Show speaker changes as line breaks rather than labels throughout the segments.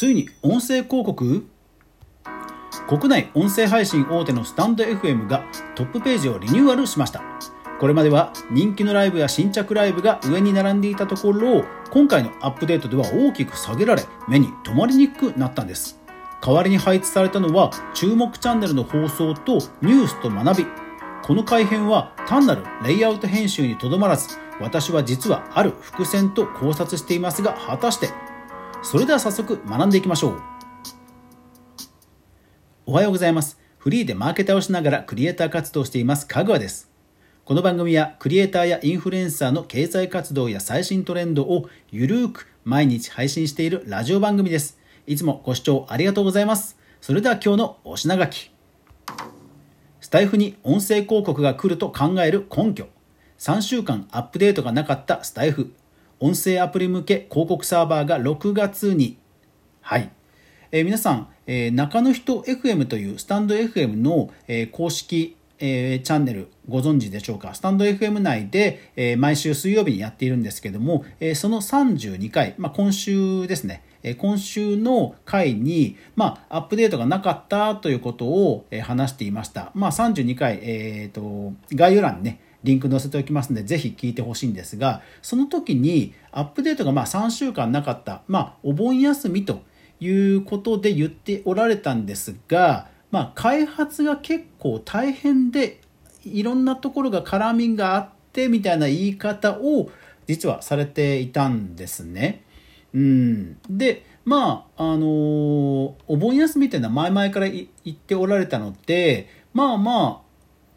ついに音声広告？国内音声配信大手のスタンド FM がトップページをリニューアルしました。これまでは人気のライブや新着ライブが上に並んでいたところを今回のアップデートでは大きく下げられ目に留まりにくくなったんです。代わりに配置されたのは注目チャンネルの放送とニュースと学び。この改変は単なるレイアウト編集にとどまらず私は実はある伏線と考察していますが果たしてそれでは早速学んでいきましょう。おはようございます。フリーでマーケターをしながらクリエイター活動をしています。かぐわです。この番組はクリエイターやインフルエンサーの経済活動や最新トレンドをゆるーく毎日配信しているラジオ番組です。いつもご視聴ありがとうございます。それでは今日のお品書き。スタイフに音声広告が来ると考える根拠。3週間アップデートがなかったスタイフ。音声アプリ向け広告サーバーが6月に。はい、えー、皆さん、えー、中の人 FM というスタンド FM の、えー、公式えー、チャンネルご存知でしょうか？スタンド FM 内で、えー、毎週水曜日にやっているんですけども、えー、その32回、まあ、今週ですね、え今週の回に、まあ、アップデートがなかったということを、え話していました。まあ、32回、えーと、概要欄にね、リンク載せておきますので、ぜひ聞いてほしいんですが、その時にアップデートがまあ3週間なかった、まあ、お盆休みということで言っておられたんですが、まあ、開発が結構大変で、いろんなところが絡みがあってみたいな言い方を実はされていたんですね。うん、でまああのー、お盆休みっていうのは前々から言っておられたのでまあまあ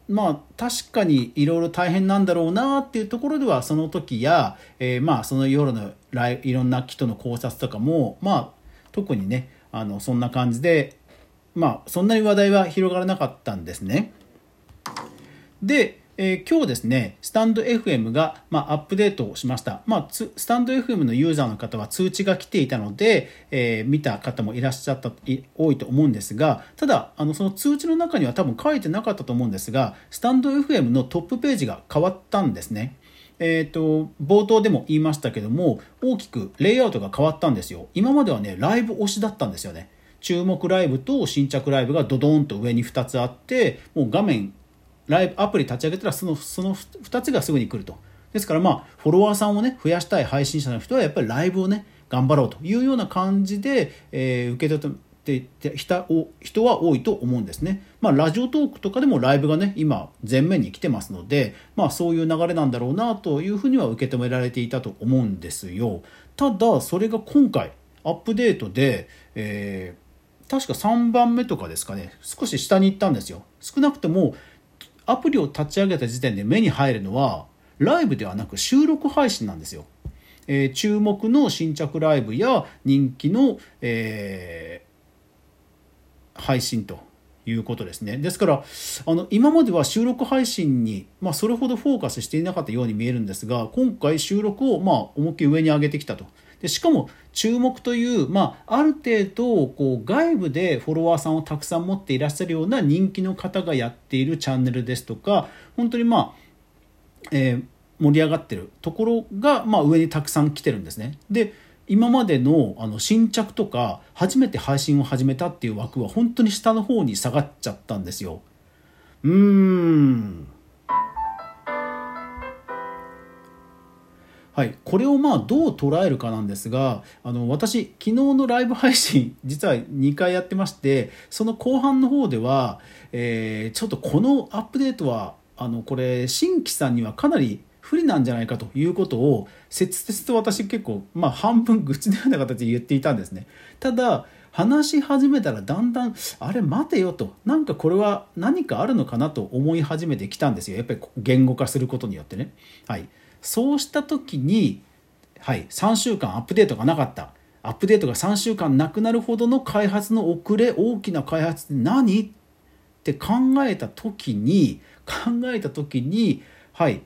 まあ確かにいろいろ大変なんだろうなっていうところではその時や、えー、まあその夜のいろんな人の考察とかもまあ特にねあのそんな感じでまあそんなに話題は広がらなかったんですね。でえー、今日ですね、スタンド FM が、まあ、アップデートをしました。まあ、スタンド FM のユーザーの方は通知が来ていたので、えー、見た方もいらっしゃった、多いと思うんですが、ただ、あの、その通知の中には多分書いてなかったと思うんですが、スタンド FM のトップページが変わったんですね。えっ、ー、と、冒頭でも言いましたけども、大きくレイアウトが変わったんですよ。今まではね、ライブ推しだったんですよね。注目ライブと新着ライブがドドーンと上に2つあって、もう画面ライブアプリ立ち上げたらそのその2つがすぐに来るとですからまあフォロワーさんをね増やしたい配信者の人はやっぱりライブをね頑張ろうというような感じで、えー、受け取ってきた人は多いと思うんですね。まあ、ラジオトークとかでもライブがね、今、前面に来てますので、まあ、そういう流れなんだろうなというふうには受け止められていたと思うんですよ。ただ、それが今回、アップデートで、えー、確か3番目とかですかね、少し下に行ったんですよ。少なくとも、アプリを立ち上げた時点で目に入るのはライブではなく収録配信なんですよ。えー、注目の新着ライブや人気の、えー、配信ということですね。ですから、あの、今までは収録配信に、まあ、それほどフォーカスしていなかったように見えるんですが、今回収録を、まあ、思いっきり上に上げてきたと。でしかも注目という、まあ、ある程度こう外部でフォロワーさんをたくさん持っていらっしゃるような人気の方がやっているチャンネルですとか本当にまあ、えー、盛り上がってるところが、まあ、上にたくさん来てるんですね。で今までのあの新着とか初めて配信を始めたっていう枠は本当に下の方に下がっちゃったんですよ。うーんはい、これをまあどう捉えるかなんですがあの私昨日のライブ配信 実は2回やってましてその後半の方では、えー、ちょっとこのアップデートはあのこれ新規さんにはかなり不利なんじゃないかということを切々と私結構、まあ、半分愚痴のような形で言っていたんですね。ただ話し始めたらだんだんあれ待てよとなんかこれは何かあるのかなと思い始めてきたんですよやっぱり言語化することによってね。はいそうした時に、はい、3週間アップデートがなかった。アップデートが3週間なくなるほどの開発の遅れ、大きな開発って何？って考えた時に、考えた時に、はい。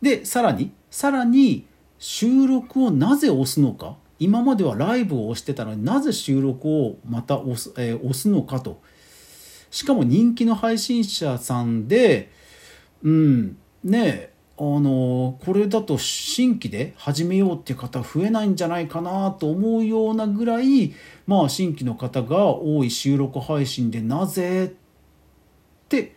で、さらに、さらに、収録をなぜ押すのか？今まではライブを押してたのになぜ収録をまた押す,、えー、押すのかと。しかも人気の配信者さんで、うん、ねえ、あのこれだと新規で始めようっていう方増えないんじゃないかなと思うようなぐらい、まあ、新規の方が多い収録配信でなぜって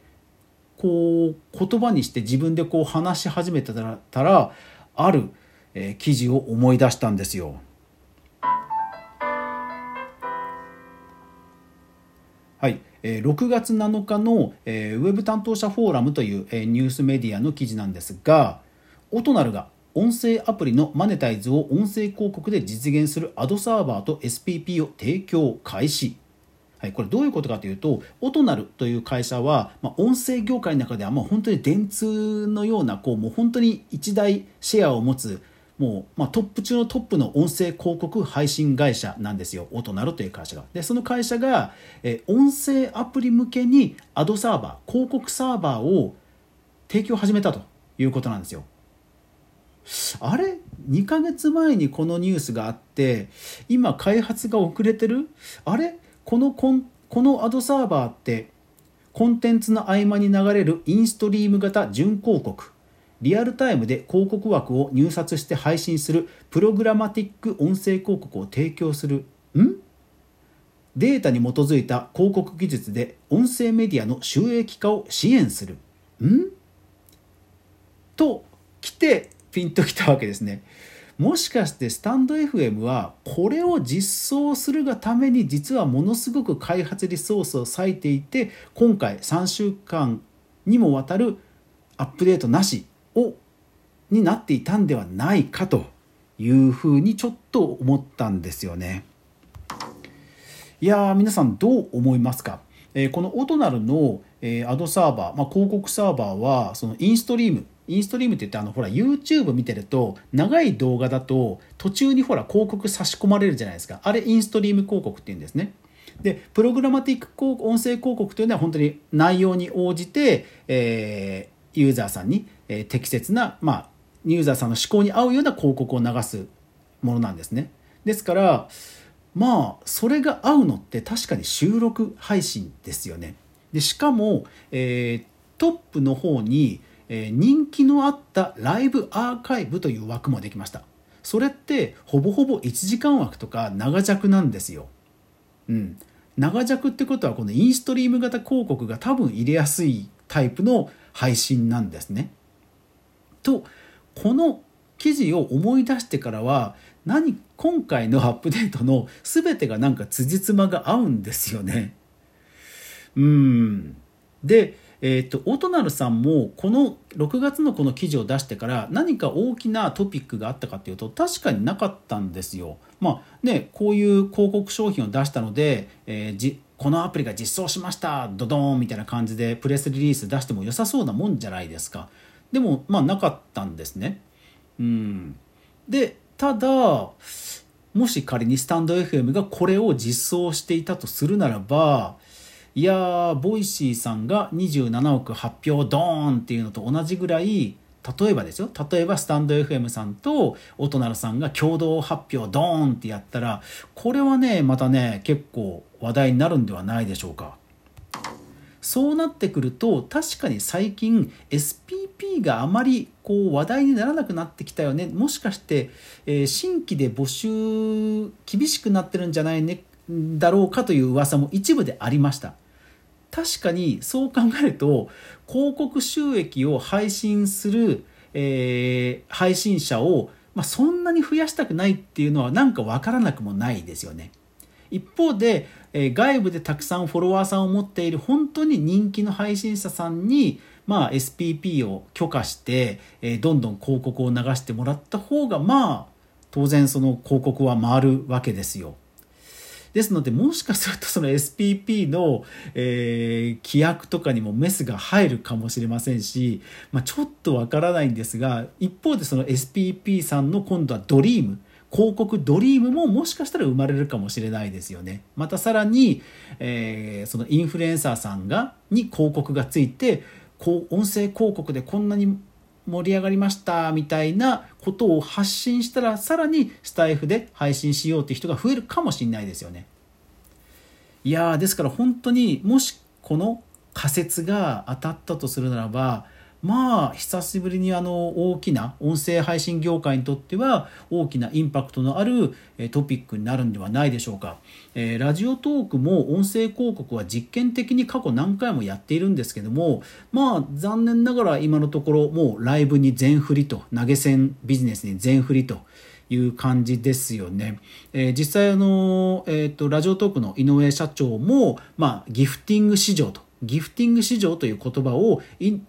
こう言葉にして自分でこう話し始めてたらある、えー、記事を思い出したんですよ。はい、6月7日のウェブ担当者フォーラムというニュースメディアの記事なんですがオトナルが音声アプリのマネタイズを音声広告で実現するアドサーバーと SPP を提供開始。はい、これどういうことかというとオトナルという会社は、まあ、音声業界の中ではもう本当に電通のようなこうもう本当に一大シェアを持つもう、まあ、トップ中のトップの音声広告配信会社なんですよ。オトナルという会社が。でその会社が、え音声アプリ向けにアドサーバー広告サーバーを提供始めたということなんですよ。あれ？2ヶ月前にこのニュースがあって今開発が遅れてる？あれ？このこんこのアドサーバーってコンテンツの合間に流れるインストリーム型準広告。リアルタイムで広告枠を入札して配信するプログラマティック音声広告を提供する。ん？データに基づいた広告技術で音声メディアの収益化を支援する。ん？と来てピンときたわけですね。もしかしてスタンド FM はこれを実装するがために実はものすごく開発リソースを割いていて今回3週間にもわたるアップデートなし。をになっていたんではないかというふうにちょっと思ったんですよね。いや皆さんどう思いますか、えー、このオトナルの、えー、アドサーバー、まあ、広告サーバーはそのインストリームインストリームって言ってあのほら YouTube 見てると長い動画だと途中にほら広告差し込まれるじゃないですか。あれインストリーム広告って言うんですね。でプログラマティック音声広告というのは本当に内容に応じて、え、ユーザーさんにえ適切な、まあ、ユーザーさんの思考に合うような広告を流すものなんですね。ですからまあそれが合うのって確かに収録配信ですよね。でしかも、えー、トップの方に、えー、人気のあったライブアーカイブという枠もできました。それってほぼほぼ1時間枠とか長尺なんですよ。うん。長尺ってことはこのインストリーム型広告が多分入れやすいタイプの配信なんですね。とこの記事を思い出してからは何今回のアップデートの全てがなんか辻褄が合うんですよね。うんでえーと、とオトナルさんもこの6月のこの記事を出してから何か大きなトピックがあったかっていうと確かになかったんですよ。まあねこういう広告商品を出したので、えー、じこのアプリが実装しましたドドーンみたいな感じでプレスリリース出しても良さそうなもんじゃないですか。でもまあなかったんですね。うん、でただもし仮にスタンド FM がこれを実装していたとするならばいやーボイシーさんが27億発表ドーンっていうのと同じぐらい例えばですよ。例えばスタンド FM さんとオトナルさんが共同発表ドーンってやったらこれはねまたね結構話題になるんではないでしょうか。そうなってくると確かに最近 SPP があまりこう話題にならなくなってきたよね。もしかして、えー、新規で募集厳しくなってるんじゃないねだろうかという噂も一部でありました。確かにそう考えると広告収益を配信する、えー、配信者を、まあ、そんなに増やしたくないっていうのはなんか分からなくもないですよね一方でえ外部でたくさんフォロワーさんを持っている本当に人気の配信者さんに、まあ、SPP を許可して、えどんどん広告を流してもらった方がまあ当然その広告は回るわけですよ。ですのでもしかするとその SPP の、えー、規約とかにもメスが入るかもしれませんし、まあ、ちょっとわからないんですが一方でその SPP さんの今度はドリーム広告ドリームももしかしたら生まれるかもしれないですよね。またさらに、えー、そのインフルエンサーさんがに広告がついてこう音声広告でこんなに盛り上がりましたみたいなことを発信したらさらにスタイフで配信しようって人が増えるかもしれないですよね。いやですから本当にもしこの仮説が当たったとするならばまあ久しぶりにあの大きな音声配信業界にとっては大きなインパクトのあるトピックになるんではないでしょうか、えー、ラジオトークも音声広告は実験的に過去何回もやっているんですけどもまあ残念ながら今のところもうライブに全振りと投げ銭ビジネスに全振りという感じですよね。えー、実際あの、えーと、ラジオトークの井上社長も、まあ、ギフティング市場とギフティング市場という言葉を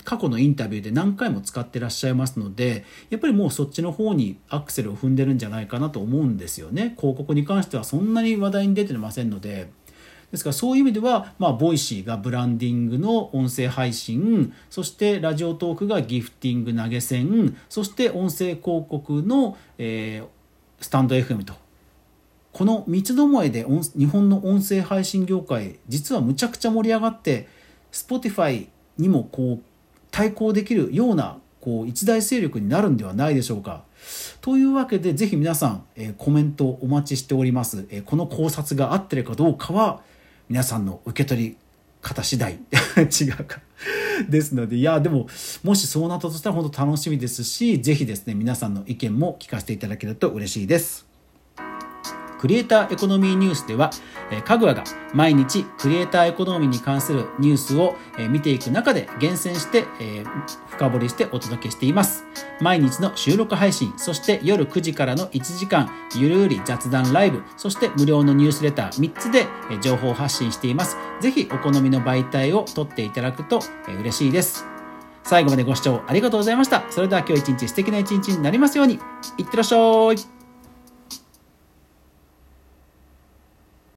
過去のインタビューで何回も使ってらっしゃいますのでやっぱりもうそっちの方にアクセルを踏んでるんじゃないかなと思うんですよね。広告に関してはそんなに話題に出てませんので。ですからそういう意味では、まあ、ボイシーがブランディングの音声配信そしてラジオトークがギフティング投げ銭そして音声広告の、えー、スタンド FM と。この三つどもえで日本の音声配信業界実はむちゃくちゃ盛り上がって Spotify にもこう対抗できるようなこう一大勢力になるんではないでしょうか。というわけでぜひ皆さん、え、コメントお待ちしております、え、この考察が合ってるかどうかは皆さんの受け取り方次第 違うかですのでいやでももしそうなったとしたら本当楽しみですしぜひですね皆さんの意見も聞かせていただけると嬉しいです。クリエイターエコノミーニュースでは、えかぐわが毎日クリエイターエコノミーに関するニュースを、え見ていく中で厳選して、え深掘りしてお届けしています。毎日の収録配信、そして夜9時からの1時間、ゆるり雑談ライブ、そして無料のニュースレター3つで情報発信しています。ぜひお好みの媒体を取っていただくと嬉しいです。最後までご視聴ありがとうございました。それでは今日一日素敵な一日になりますように。いってらっしゃい。